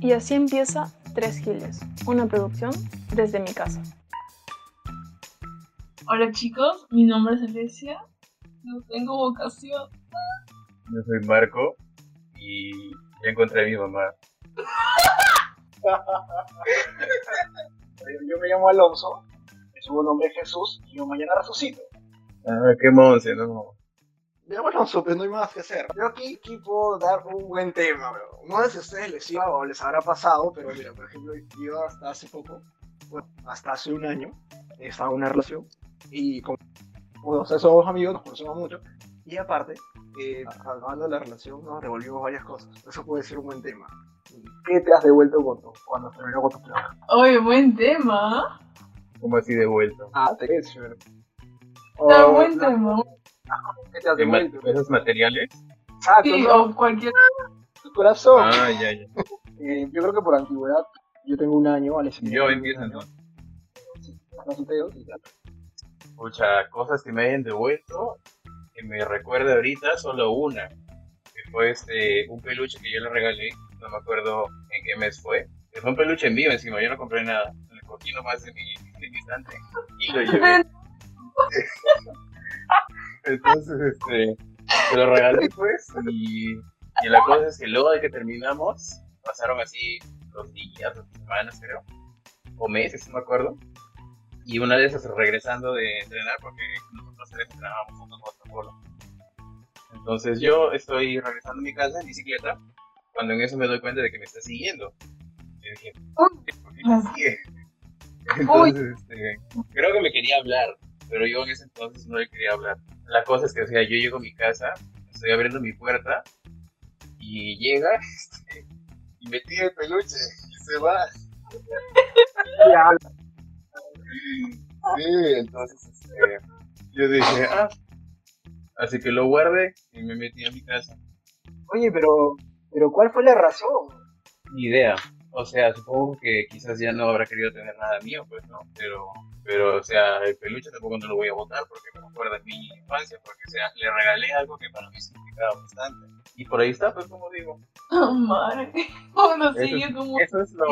Y así empieza Tres Giles, una producción desde mi casa. Hola chicos, mi nombre es Alesia. No tengo vocación. Yo soy Marco y ya encontré a mi mamá. Yo me llamo Alonso, mi segundo nombre es Jesús y yo mañana resucito. Ah, qué monce, no. Me llamo Alonso, pero no hay más que hacer. Yo aquí, aquí puedo dar un buen tema, bro. No sé si a ustedes les iba o les habrá pasado, pero mira, por ejemplo, yo hasta hace poco, bueno, hasta hace un año, estaba en una relación y con, o sea, somos amigos, nos conocemos mucho. Y aparte, eh, hablando de la relación, nos devolvimos varias cosas. Eso puede ser un buen tema. ¿Qué te has devuelto con tu, cuando terminó con tu trabajo? Oye, buen tema. ¿Cómo así de vuelta? Ah, te quedé chévere. Está O, buen la- tema. ¿Qué te has ¿De ma-? ¿Esos materiales? Ah, Sí, tu, o cualquier. tu corazón. Ah, ya, ya. Eh, yo creo que por antigüedad, yo tengo un año, Alex. Yo empiezo. No soltero, y ya. Muchas cosas que me hayan devuelto, que me recuerdo ahorita, solo una. Que fue este, un peluche que yo le regalé, no me acuerdo en qué mes fue. Que fue un peluche mío encima, yo no compré nada. Le cogí nomás de mi, de mi estante y lo llevé. Entonces, este, se lo regalé pues y, y la cosa es que luego de que terminamos, pasaron así dos días, dos semanas creo, o meses, no me acuerdo. Y una de esas regresando de entrenar, porque nosotros tres entrenábamos juntos waterpolo. Entonces yo estoy regresando a mi casa en bicicleta, cuando en eso me doy cuenta de que me está siguiendo. Y dije, ¿por qué me sigue? Entonces, este, creo que me quería hablar, pero yo en ese entonces no le quería hablar. La cosa es que, o sea, yo llego a mi casa, estoy abriendo mi puerta, y llega, este, y me tira el peluche, y se va. Sí, entonces este, yo dije, ah, así que lo guardé y me metí a mi casa. Oye, pero, pero ¿cuál fue la razón? Ni idea. O sea, supongo que quizás ya no habrá querido tener nada mío, pues no. Pero, pero o sea, el peluche tampoco no lo voy a botar porque me acuerda de mi infancia, porque o sea, le regalé algo que para mí significaba bastante. Y por ahí está, pues como digo. Oh, madre. Bueno, sí, Eso, yo como. eso es lo,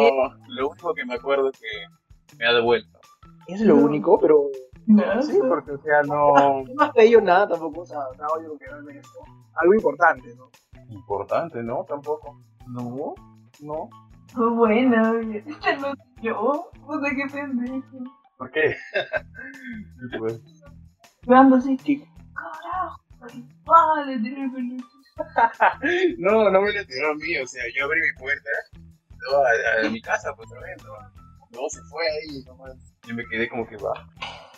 lo único que me acuerdo que me ha devuelto. Es lo único, pero No, sí, porque, o sea, no, no has nada tampoco, o sea, nada, yo que esto. Algo importante, ¿no? Importante, ¿no? Tampoco. No, no. Fue buena. Esta no soy yo. O sea, qué pendejo. ¿Por qué? Pues, Yo ando así, carajo. Vale, tiré el peluche. no, no me lo tiró a mí, o sea, yo abrí mi puerta no, a, a mi casa, pues también, ¿no? Luego se fue ahí, nomás. Yo me quedé como que va.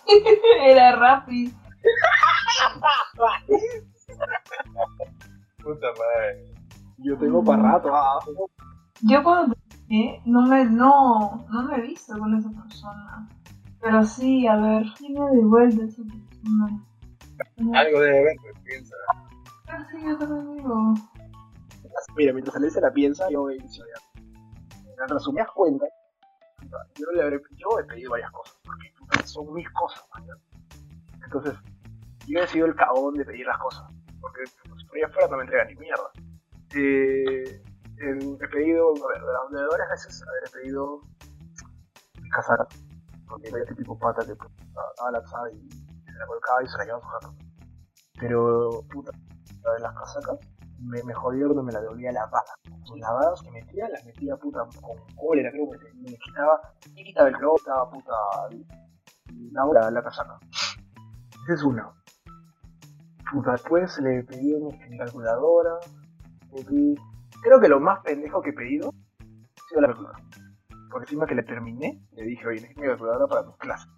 Era rápido. Puta madre. Yo tengo para rato, ah, Yo cuando terminé, no me, no, no me he visto con esa persona. Pero sí, a ver, ¿quién me ha devuelto esa persona? Algo debe haber, piensa. Ah, sí, yo también digo. Mira, mientras Alex se la piensa, yo inicio ya. En resumidas cuentas, yo, le habré, yo he pedido varias cosas, porque son mis cosas, man. Entonces, yo he sido el cagón de pedir las cosas, porque pues, por ahí afuera no me entregan ni mierda. Eh, he pedido, a ver, de- varias veces, he pedido casacas, porque era este tipo de pata que pues, daba la alzada y se la colocaba y se la llevaba su jato. Pero, puta, la de las casacas, me, me jodieron donde me la devolvía lavada. Sus lavadas que metía, las metía puta con cólera, creo que me quitaba, me quitaba el globo, estaba puta la la casaca. Esa es una. Puta, después le pedí mi calculadora. le pedí- Creo que lo más pendejo que he pedido ha sido la calculadora. Por encima que le terminé, le dije, oye, necesito mi calculadora para mis clases.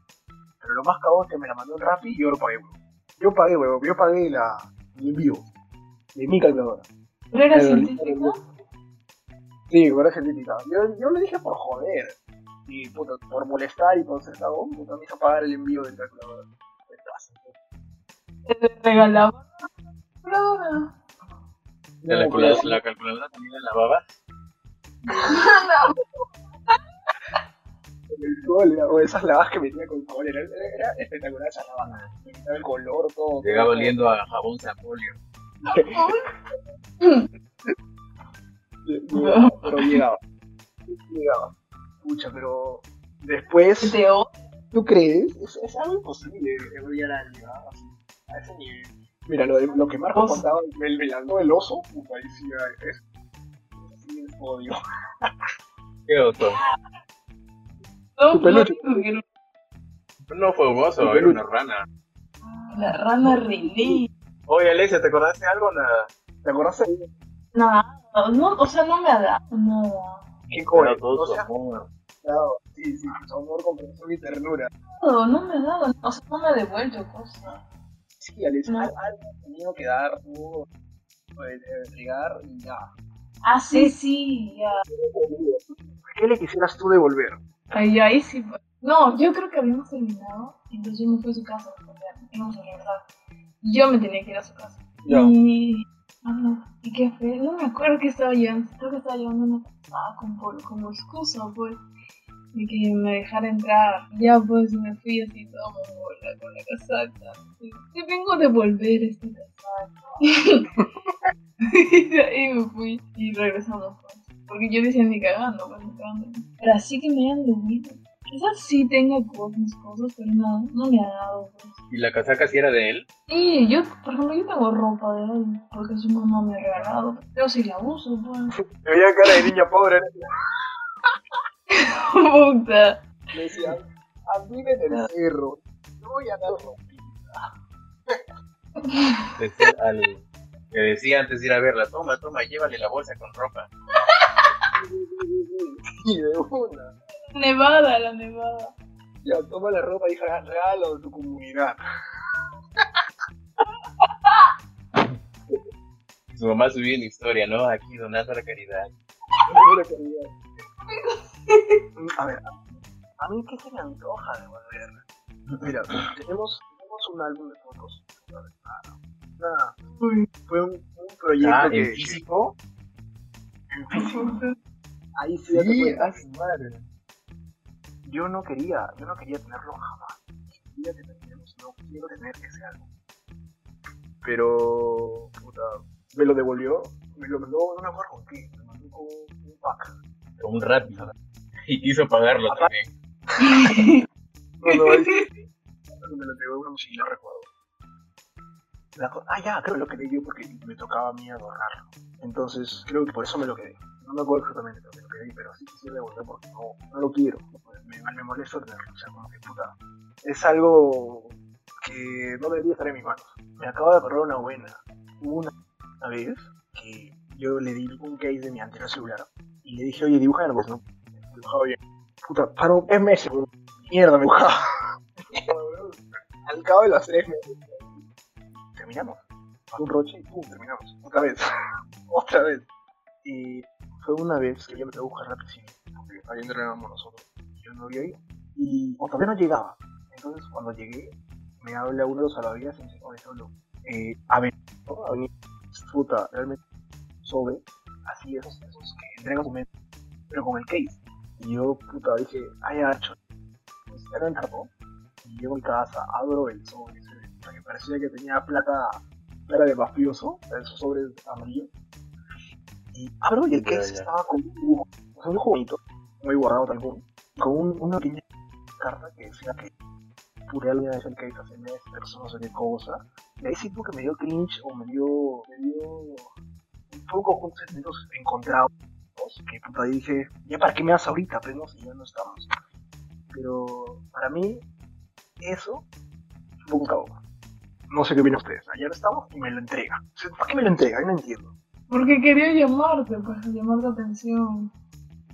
Pero lo más cagón es que me la mandó en Rappi y yo lo pagué, weón. Yo pagué, weón. Yo pagué la, el envío de mi calculadora. ¿Pero era científica? Sí, ahora científica. Yo, yo le dije por joder. Y puta, por molestar y por ser cagón, puta, me hizo pagar el envío del calculador. ¿Te regalaba la calculadora? ¿La, calculadora, la calculadora también la lavaba? El cólera, o esas lavas que metía con cólera. Era, espectacular esa lava. Me quitaba el color, todo. Llegaba oliendo a jabón Zampolio. llegaba, pero llegaba. Llegaba. Pucha, pero después. ¿tú crees? Es, es algo imposible a alguien, ¿ah? Así, a ese nivel. Mira, lo, de, lo que Marco Oso. contaba, el velando del oso, puta, ahí sí, es, sí, es odio. ¿Qué oso? No, Tu peluche. no, No fue un oso, era una rana. La rana René. Oye, Alexia, ¿te acordaste de algo o nada? ¿Te acuerdas? Nada, no, o sea, no me ha dado nada. ¿Qué coño? Todo su amor. claro, sí, sí, su amor, comprensión y ternura. No, no me ha dado, o sea, no me ha devuelto cosas. Sí, Alex, No. al- algo ha tenido que dar, tuvo que entregar y ya. Ah, sí, sí, ya. ¿Qué le quisieras tú devolver? Ay, ahí sí. pues. No, yo creo que habíamos terminado, entonces yo me fui a su casa responder, íbamos a regresar. Yo me tenía que ir a su casa. Ya. Y. ah, ¿Y qué fue? No me acuerdo que estaba llevando. Creo que estaba llevando una casada con por, como excusa, pues. De que me dejara entrar. Ya, pues, me fui así toda mongola con la casaca. Te vengo a devolver esta casaca. y de ahí me fui y regresamos, pues. Porque yo decía ni cagando, pues, ni cagando. Pero así que me hayan devuelto. Quizás sí tenga cosas, mis cosas, pero no, no me ha dado, pues. ¿Y la casaca sí era de él? Sí, yo, por ejemplo, yo tengo ropa de él, porque su mamá me ha regalado. Yo sí la uso, pues. Me veía cara de niña pobre. Puta. Me decía, a mí me del cerro. No voy a dar ropa. Decía al, que decía antes de ir a verla, toma, toma, llévale la bolsa con ropa. Y de una. Nevada, la nevada. Ya, toma la ropa hija, regalo de tu comunidad. Su mamá subió una historia, ¿no? Aquí donando la caridad. Pura caridad. A ver, a mí qué se me antoja de volver. Mira, tenemos, tenemos un álbum de fotos. Nada, Uy. fue un, un proyecto Ah, que, físico. en físico. Ahí sí, date Sí, cuenta. a su madre. yo no quería, yo no quería tenerlo jamás. Día que terminemos, no quiero tener ese álbum. Pero, puta, me lo devolvió, me lo mandó, no me acuerdo con qué, me mandó con un pack. Con un rápido. Y quiso pagarlo también. No, no, ahí sí. me lo entregó en una mochila, recuerdo. Ah, ya, creo que lo que le dio porque me tocaba a mí adornarlo. Entonces, creo que por eso me lo quedé. No me acuerdo exactamente lo que me lo quedé, pero sí quisiera devolver porque no, no lo quiero. Me, me molesta tenerlo, o sea, como que puta. Es algo que no debería estar en mis manos. Me acabo de acordar una buena. Una, vez que yo le di un case de mi anterior celular y le dije, oye, dibuja en no. Dibujaba bien. Puta, paró tres meses. Mierda, me dibujaba. Al cabo de los tres meses. Terminamos. Pasó un roche y pum, terminamos. Otra vez. Otra vez. Y fue una vez que yo me trajo a piscina. Porque ahí entrenábamos nosotros. Yo no había ido. Y o todavía no llegaba. Entonces cuando llegué, me habla uno de los salvavidas y me dice, oye, solo. Eh, a ver, a venir. Puta, realmente sobre. Así, esos, esos que entregan su mente. Pero con el case. Y yo, puta, dije, ay, hacho. Pues ya no encargó. Y llego a mi casa, abro el sobre ese, que parecía que tenía plata, plata de mafioso, esos sobres amarillos. Y abro y el Ya, case estaba con un dibujo, un bonito, muy borrado tal cual, con un- una pequeña carta que decía que puré alguna vez el case hace meses, pero no sé qué cosa. Y ahí sí como que me dio cringe o me dio, me dio un poco con sentimientos encontrados que puta dije, ya para qué me das ahorita, pero no, si ya no estamos. Pero para mí, eso fue un cabo. No sé qué opinan ustedes. Ya no estamos y me lo entrega. O sea, ¿Para qué me lo entrega? Yo no entiendo. Porque quería llamarte, pues, llamar la atención.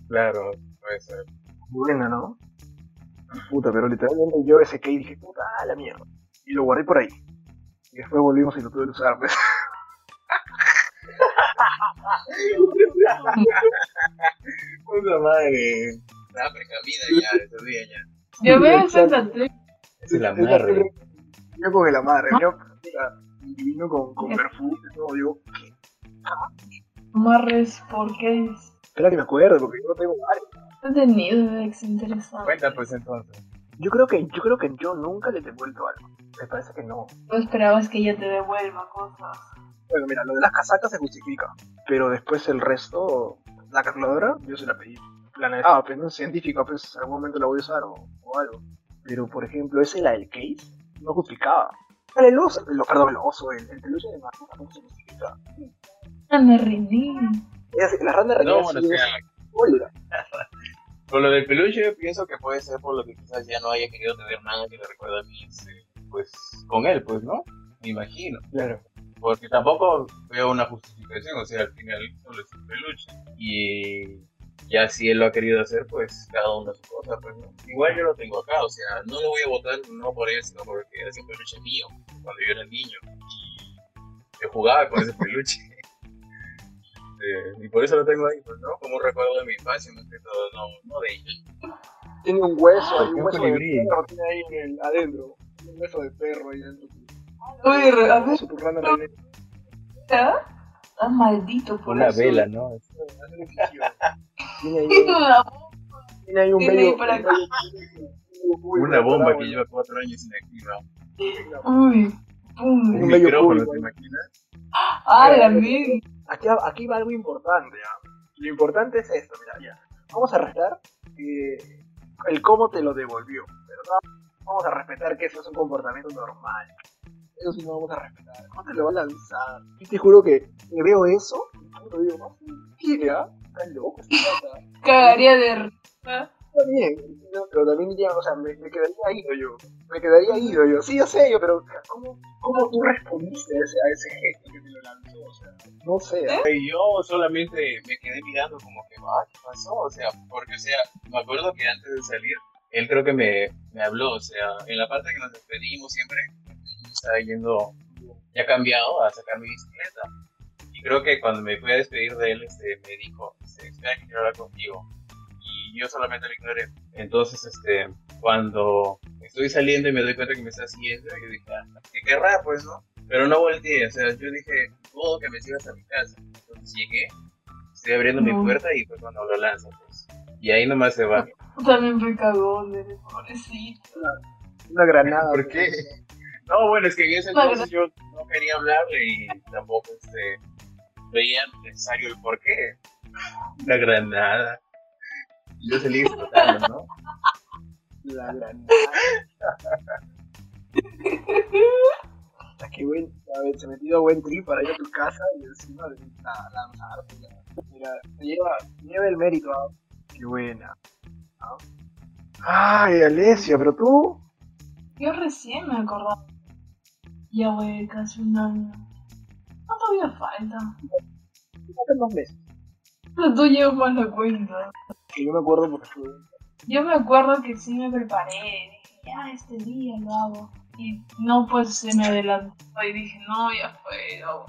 Claro, puede ser. Buena, ¿no? Puta, pero literalmente yo ese que dije, puta, a la mierda. Y lo guardé por ahí. Y después volvimos y lo tuve que usar. pues. Puta madre. Estaba precavida ya, ese día ya. Ya veo tele. Esa es la madre. Yo con el amarre, yo puta, y vino con, con perfume, todo, digo, ¿qué? Amarres, ¿por qué? Espera que me acuerde, porque yo no tengo varios. He tenido ex interesante. Cuenta pues entonces. Yo creo que yo creo que yo nunca le he devuelto algo. Me parece que no. No esperabas que ella te devuelva cosas. Bueno, mira, lo de las casacas se justifica, pero después el resto, la calculadora, yo se la pedí. La necesitaba, pues, no científica, pues en algún momento la voy a usar o, o algo. Pero, por ejemplo, ese, la del case, no justificaba. El oso, el, perdón, el oso, el, el peluche de Marco tampoco se justifica. Anda, René. La rana No, realidad bueno. Por lo del peluche, yo pienso que puede ser por lo que quizás ya no haya querido tener nada que le recuerde a mí, este, pues, con él, pues, ¿no? Me imagino. Claro. Porque tampoco veo una justificación, o sea, al final solo es un peluche. Y ya si él lo ha querido hacer, pues cada uno su cosa, pues, ¿no? Igual yo lo tengo acá, o sea, no lo voy a votar no por él, sino porque es un peluche mío, cuando yo era niño. Y yo jugaba con ese peluche. Eh, y por eso lo tengo ahí, pues, ¿no? Como un recuerdo de mi infancia, más que todo, no, no de ella. Tiene un hueso, hay Un hueso de perro tiene ahí en el, adentro. Un hueso de perro ahí dentro. A ver, tu rana René. ¿estás maldito por Una eso. vela, ¿no? Tiene ahí, Una tiene ahí un Tiene bello. Uy, Una bomba que lleva cuatro años inactiva. Uy, pum. Un Un bello micrófono, público. ¿te imaginas? Ah, la mierda. Aquí, aquí va algo importante, ¿ya? Lo importante es esto, mira, ya. Vamos a restar eh, el cómo te lo devolvió, no vamos a respetar que eso es un comportamiento normal. Eso sí no vamos a respetar. ¿Cómo te lo va a lanzar? Yo te juro que me veo eso y digo, no, ¿qué, ah? Estás loco. Cagaría de risa. Está bien, no, pero también ya, o sea, me, me quedaría ido yo. Me quedaría ido yo. Sí, yo sé yo, pero ¿cómo, cómo tú respondiste a ese, a ese gesto que te lo lanzó? O sea, no sé. Y yo solamente me quedé mirando como que, ah, ¿qué pasó? O sea, porque, o sea, me acuerdo que antes de salir, él creo que me, me habló, o sea, en la parte que nos despedimos siempre, estaba yendo ya cambiado a sacar mi bicicleta. Y creo que cuando me fui a despedir de él, este, me dijo, este, espera que quiero hablar contigo. Y yo solamente lo ignoré. Entonces, este, cuando estoy saliendo y me doy cuenta que me está siguiendo, yo dije, ah, ¿qué querrá? Pues, ¿no? Pero no volteé, o sea, yo dije, dudo que me sigas a mi casa. Entonces llegué, estoy abriendo mi No. puerta y pues cuando lo lanzo, pues. Y ahí nomás se va. También fue cagón, eres pobrecito. Una granada. ¿Por qué? No, bueno, es que en ese entonces yo no quería hablarle y tampoco este, veía necesario el por qué. Una granada. Yo salí explotando, ¿no? La granada. Que buen, a ver, se metió buen trip para ir a tu casa y encima de la lanzarte. Mira, te lleva, lleva el mérito. ¿ah? Qué buena. ¿ah? Ay, Alesia, pero tú. Yo recién me acordaba. Ya, güey, casi un año. No todavía falta. Hace dos meses. Pero tú llevas más la cuenta. Que yo me acuerdo porque fue. Yo me acuerdo que sí me preparé. Dije, ya, este día lo hago. Y no, pues se me adelantó y dije, no, ya fue. no.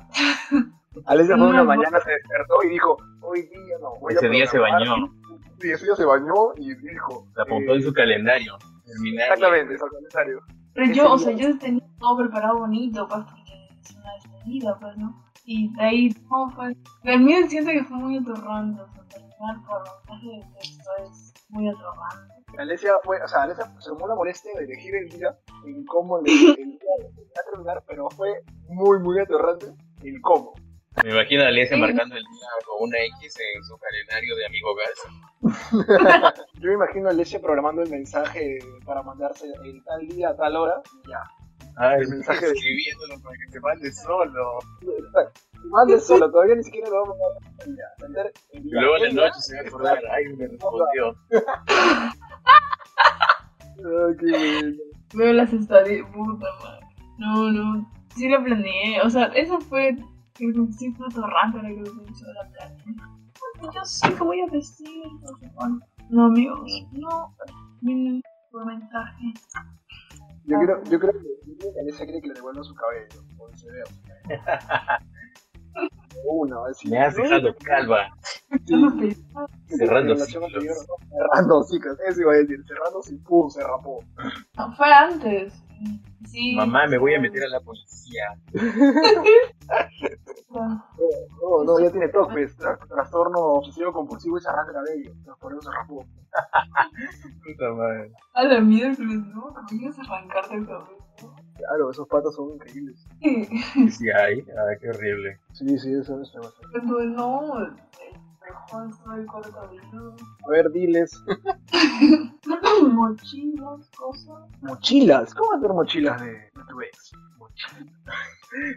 Alesia fue No, una mañana, se despertó y dijo: Hoy día no. Voy a Ese día se programar". bañó, Sí, ese día se bañó y dijo. se apuntó eh, en su calendario. Terminar. Exactamente, es el calendario. Pero yo, o sea, yo tenía todo preparado bonito, pues, porque es una despedida, pues, ¿no? Y de ahí, no, pues, de mí siento que fue muy atorrante, o sea, terminar por mensaje de texto es muy atorrante. Alesia fue, o sea, Alesia se tomó la molestia de elegir el día en cómo el, el día a terminar, pero fue muy, muy aterrante el cómo. Me imagino a Alicia marcando el día con una X en su calendario de amigo gas. Yo me imagino a Alesia programando el mensaje para mandarse el tal día a tal hora, y ya. Ay, El mensaje de- escribiéndolo para que se mande solo. Exacto. Mande solo, todavía ni siquiera lo vamos a mandar. Luego en la noche se va a acordar, ay, me respondió. Ay, qué. Veo las estadísticas, puta madre. No, no, sí lo planeé, o sea, eso fue, que sí fue atorrante lo que me hizo la. Pues Yo sé que voy a decir, no sé cuánto. No, amigos, no, por mensaje. Yo creo, yo creo que, yo creo que Alesia cree que le devuelvan su cabello, o se vea. Uno, así. Me has dejado calva. Yo me pensaba, Cerrando ciclos. Cerrando ciclos, eso iba a decir. Cerrando sin pum, se rapó. no, fue antes. Sí. Mamá, me voy a meter a la policía. No, no, ya tiene topes. tra- Trastorno obsesivo compulsivo y se arranca el cabello. Por eso se rapó. Puta madre. A la miércoles, ¿no? Comienzas a arrancarte el cabello. Claro, esos patos son increíbles. Sí, sí, ay, ay, qué horrible. Sí, sí, eso es demasiado. Pero no, A ver, diles. Mochilas, cosas. Mochilas. ¿Cómo hacer mochilas de, de tu ex?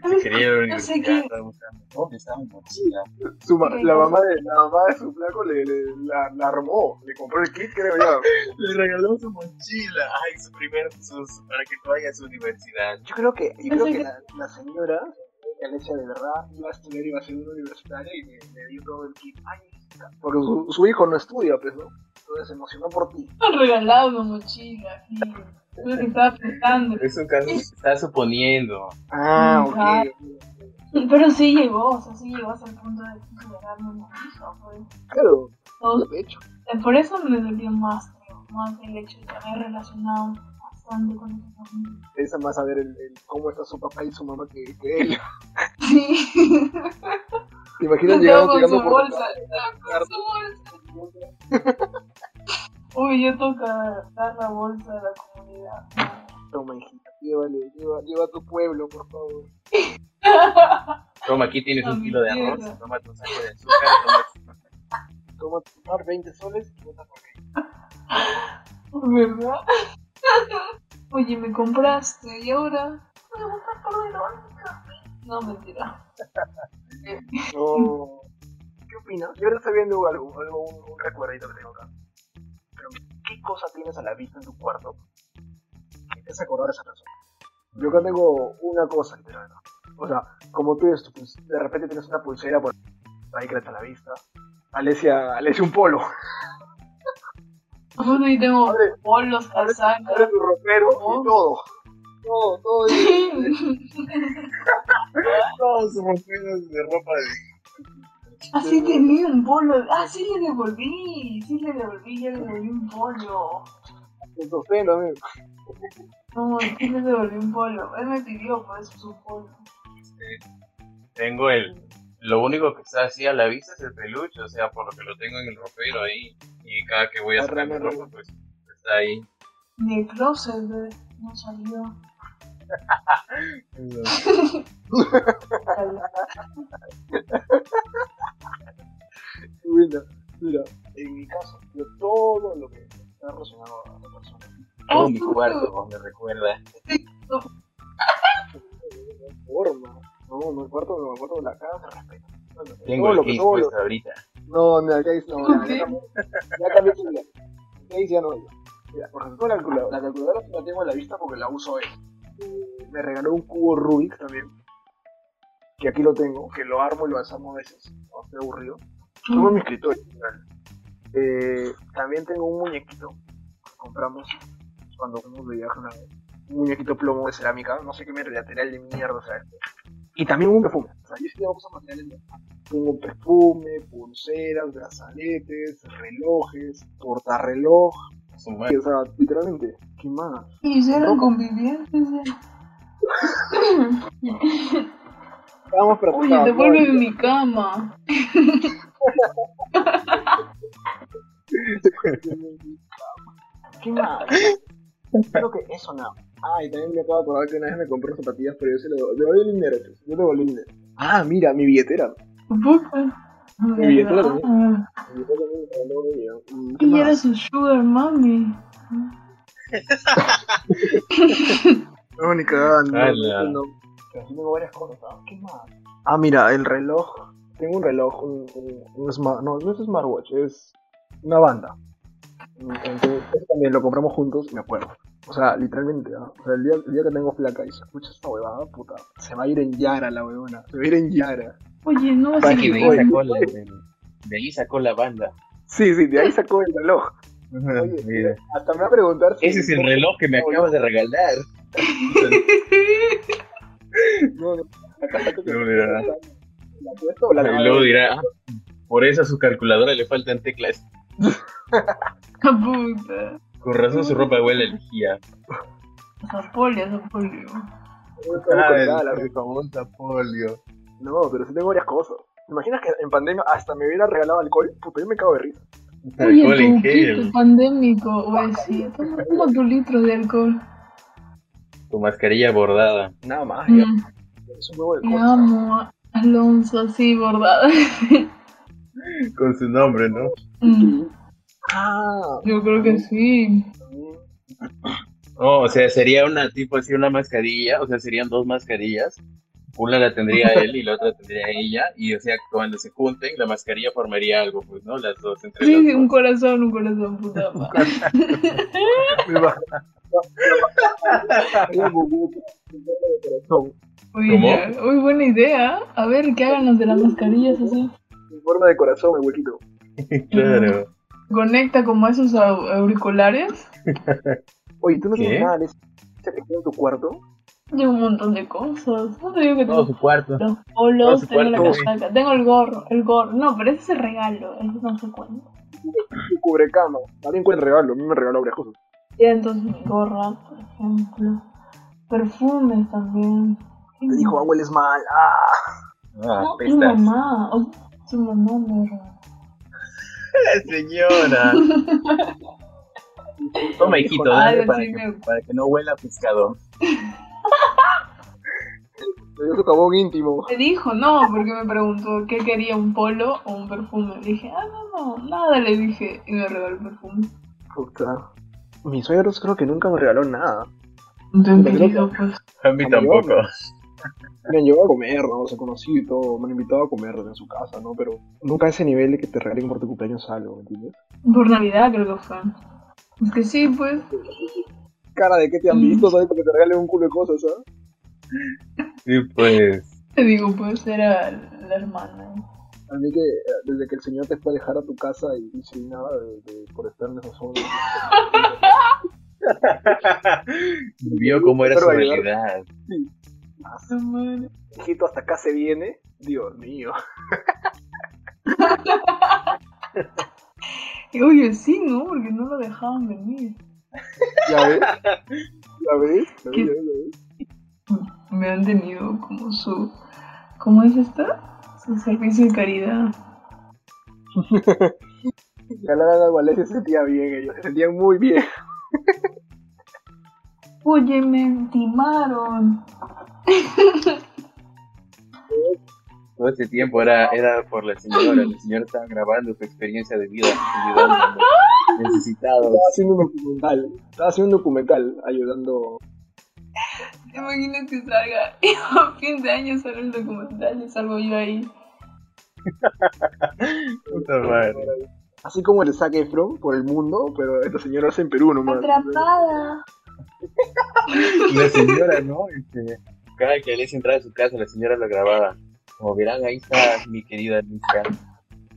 Se quería la No sé universidad, qué. estaba buscando. ¿Dónde está mi mochila? Su ma- la, mamá de, la mamá de su flaco le, le- la, la armó. Le compró el kit, creo ya. Le regaló su mochila. Ay, su primer, sus, para que tú vayas a su universidad. Yo creo que, yo creo que que- la, la señora, Alesia de verdad, iba a estudiar, iba a ser una universitaria y le, le dio todo el kit. Ay, porque su, su hijo no estudia, pues, ¿no? Entonces se emocionó por ti. Me han regalado una mochila, sí. Lo que estaba pensando. Es un caso que está suponiendo. Ah, ok. Pero sí llegó, o sea, sí llegó hasta el punto de regalarme una hija, pues. Claro, Todos- de hecho. eh, Por eso me dolió más, creo, más el hecho de haber relacionado bastante con esa familia. Esa más saber el, el cómo está su papá y su mamá que, que él. Sí. ¿Te imaginas llegando, con su por bolsa, con su bolsa. Uy, yo que adaptar la bolsa de la comunidad. Toma, hijita, llévale, lleva, lleva a tu pueblo, por favor. Toma, aquí tienes A un kilo de tierra. arroz. Toma tu saco de azúcar. Toma Toma tu par 20 soles y vota por ahí. ¿Verdad? Oye, me compraste y ahora me voy a por Verónica. No, mentira. No. ¿Qué opinas? Yo ahora estoy viendo algo, algo un, un recuerdito que tengo acá. Pero, ¿qué cosa tienes a la vista en tu cuarto que te hace acordar a esa persona? Yo acá tengo una cosa, literal. O sea, como tú esto, pues, de repente tienes una pulsera por ahí que a la vista. Alesia, Alesia un polo. Bueno, y tengo Abre- polos, casacas. abre tu ropero y todo. Todo, todo. Todos somos pedos de ropa de. Así tenía un polo. Ah, sí le devolví. Sí le devolví, ya le devolví un polo. Con también. No, sí le devolví un polo. Él me pidió por eso su polo. Tengo el. Lo único que está así a la vista es el peluche, o sea, por lo que lo tengo en el ropero ahí. Y cada que voy a sacar mi ropa, pues está ahí. Ni el closet de- no salió. Mira, mira, en mi caso, yo todo lo que está relacionado a la persona. Todo mi cuarto me recuerda. Forma. No, no me acuerdo, no me acuerdo de la casa, respeto. Bueno, Tengo todo el lo que case puesto ahorita. No, no, acá dice, no, ya, ya cambié, ya cambié su vida. Ya dice, ya no. ya. Mira, por ejemplo, la calculadora, la calculadora sí la tengo a la vista porque la uso él. Me regaló un cubo Rubik también. Que aquí lo tengo, que lo armo y lo desarmo a veces. No estoy aburrido. Tengo en mi escritorio. Eh, también tengo un muñequito que compramos cuando fuimos de viaje una vez. Un muñequito plomo de cerámica, no sé qué material de mierda, o sea. Y también un perfume. O sea, yo sí tengo cosas materiales de Tengo perfume, pulseras, brazaletes, relojes, portarreloj. Madre. O sea, literalmente, ¿qué más? Y si eran convivientes. Vamos para Oye, devuélveme mi cama. ¿Qué más? Creo que eso nada. Ah, y también me acabo de acordar que una vez me compré zapatillas, pero yo se le doy, le doy el dinero, pues. Yo le devolví el dinero. Ah, mira, mi billetera. Mi billetera también. Ah, Mi billetera también. Mm, ¿Qué Ella era su sugar mami. No, ni cagando. No, no. Pero sí tengo varias cosas, ¿ah? ¿Qué más? Ah, mira, el reloj. Tengo un reloj, un, un, un smart, no, no es smartwatch, es una banda. Entonces, ese también lo compramos juntos y me acuerdo. O sea, literalmente, o sea, el día, el día que tengo flaca y se escucha esta huevada, puta, se va a ir en Yara la huevona, se va a ir en Yara. Oye, no sé que de ahí sacó la, de ahí sacó la banda. Sí, sí, de ahí sacó el reloj. Oye, Mira. hasta me va a preguntar si... Ese es el reloj que me acabas de regalar. No, no, acá saco que- No, mira. ¿La puesto o la Y lavadora? luego dirá, ah, por eso a su calculadora le faltan teclas. Puta. Con razón su ropa huele a lejía. Zapolio, zapolio. Famosa polio. No, pero sí tengo varias cosas. ¿Te imaginas que en pandemia hasta me hubiera regalado alcohol? Puta, yo me cago de risa. Oye, Alcohol en tu kit pandémico, güey, sí. Toma, toma tu litro de alcohol. tu mascarilla bordada. Nada más, ya. Mm, Es un huevo de Te cosas. amo, Alonso, así bordada. Con su nombre, ¿no? Mm, Ah, Yo creo que sí. Oh, o sea, sería una tipo así, una mascarilla, o sea, serían dos mascarillas. Una la tendría él y la otra tendría ella, y o sea, cuando se junten, la mascarilla formaría algo, pues, ¿no? Las dos entre Sí, las sí, un dos. corazón, un corazón, puta madre. Uy, ¿Cómo? ya. Uy, buena idea. A ver, ¿qué hagan los de las mascarillas así? en forma de corazón, el huequito. Claro. Conecta como esos au- auriculares. Oye, ¿tú no ¿Qué? tienes nada de ese ese que tiene en tu cuarto? Tengo un montón de cosas. No te digo que Todo tengo su cuarto. los todo polos, su tengo la casaca, tengo el gorro, el gorro. No, pero ese es el regalo, eso no se cuenta. Tu cubrecama. También cuenta regalo, a mí me regaló varias cosas. Y entonces mi gorra, por ejemplo. Perfumes también. Te dijo, ah, hueles mal. Ah, Ah, No, apestas. mamá. o- su mamá me regaló. Señora. Toma, hijito, Ay, dale para sí, que, me- para que no huela a pescado. te dio su jabón íntimo. Me dijo, no, porque me preguntó qué quería, un polo o un perfume. Le dije, ah, no, no, nada, le dije. Y me regaló el perfume. Puta. Mis suegros creo que nunca me regaló nada. Entendido, pues. A mí A mí tampoco. Me han llevado a comer, ¿no? Se conocí y todo, me han invitado a comer en su casa, ¿no? Pero nunca a ese nivel de que te regalen por tu cumpleaños algo, ¿me entiendes? Por Navidad creo que fue. Es que sí, pues. Cara de que te han Mm. visto, ¿sabes? Porque te regalen un culo de cosas, ¿sabes? Sí, pues. Te digo, pues era la hermana. A mí que eh, desde que el señor te fue a dejar a tu casa y, y sin nada de, de- por estar en esa zona. Vio cómo era su realidad. Madre. Hijito, hasta acá se viene. Dios mío. Y, Oye, sí, ¿no? Porque no lo dejaban venir. ¿Ya ves? ¿Ya ves? ¿Ya ves? ¿Qué? ¿Ya ves? ¿Ya ves? Me han tenido como su. ¿Cómo es esta? Su servicio de caridad. Ya la verdad, Valeria se sentía bien, ellos se sentían muy bien. Oye, me timaron. Todo ese tiempo era, era por la señora. La señora estaba grabando su experiencia de vida, ayudando necesitados. Estaba haciendo un documental. Estaba haciendo un documental ayudando. ¿Te imaginas que salga? Y a fin de año sale el documental y salgo yo ahí. Puta madre. Así como el Zac Efron por el mundo, pero esta señora es en Perú nomás. Atrapada. La señora, ¿no? Este, cada que Alicia entraba a su casa, la señora lo grababa. Como verán, ahí está mi querida Alicia.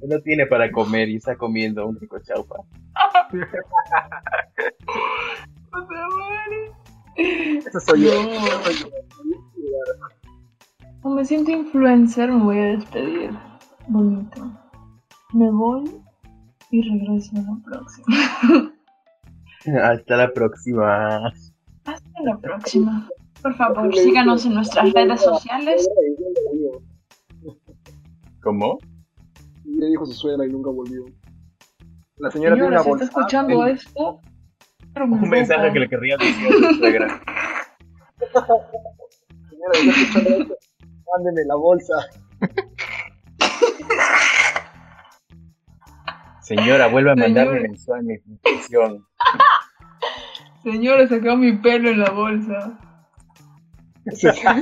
No tiene para comer y está comiendo un rico chaupa. Puta madre. Esa soy yo. No. Esa soy yo. Como me siento influencer, me voy a despedir. Bonito. Me voy y regreso a la próxima. Hasta la próxima. Hasta la próxima. Por favor, síganos en nuestras redes sociales. ¿Cómo? Le dijo su suegra y nunca volvió. La señora tiene Señora, una si bolsa. está escuchando esto, quiero mi Un mensaje que le querría decir a su suegra. Señora, si está escuchando esto, mándeme la bolsa. Señora, vuelve a mandarme mensual mi pensión. Señora, sacó mi pelo en la bolsa. Señora,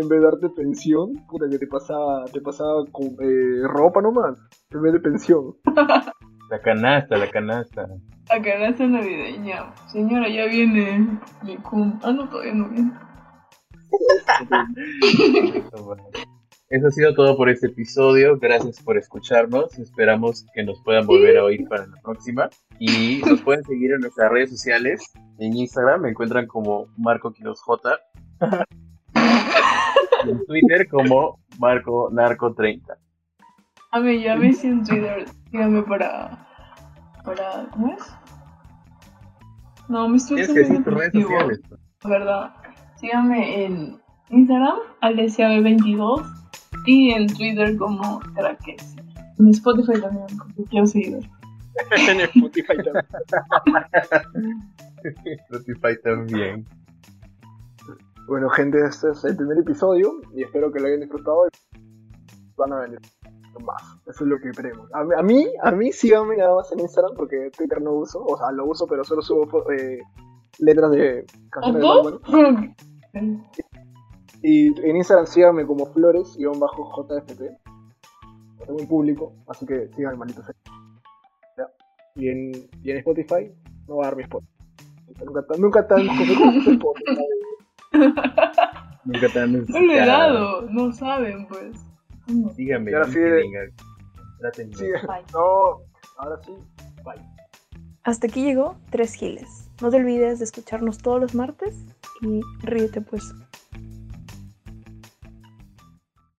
en vez de darte pensión, puta que te pasaba, te pasaba con eh, ropa nomás, en vez de pensión. La canasta, la canasta. La canasta navideña. Señora, ya viene mi cum. Ah, no, todavía no viene. Eso ha sido todo por este episodio. Gracias por escucharnos. Esperamos que nos puedan volver a oír para la próxima. Y nos pueden seguir en nuestras redes sociales. En Instagram me encuentran como Marco Quiroz J. Y en Twitter como Marco Narco 30. A mí ya me en Twitter. Dígame para. para. ¿Cómo es? No, mis tweets Tienes son que muy tus redes sociales. pues. ¿Verdad? Síganme en Instagram, AlesiaB22. Y en Twitter como Traques. En Spotify también, porque quiero seguir. en el Spotify también. Spotify también. Bueno, gente, este es el primer episodio y espero que lo hayan disfrutado. van a venir más. Eso es lo que queremos. A, mí- a mí, a mí síganme nada más en Instagram porque Twitter no uso. O sea, lo uso, pero solo subo eh, letras de canciones de. Y en Instagram síganme como flores-jft. Lo tengo en público, así que síganme, malitos. Ya. Y en, y en Spotify no va a dar mi Spotify. Nunca tan, nunca tan Spotify. Nunca te han No le he necesitado. dado, no saben pues. Y ahora sí de- Bye. no, ahora sí, bye. Hasta aquí llegó Tres Giles. No te olvides de escucharnos todos los martes y ríete pues.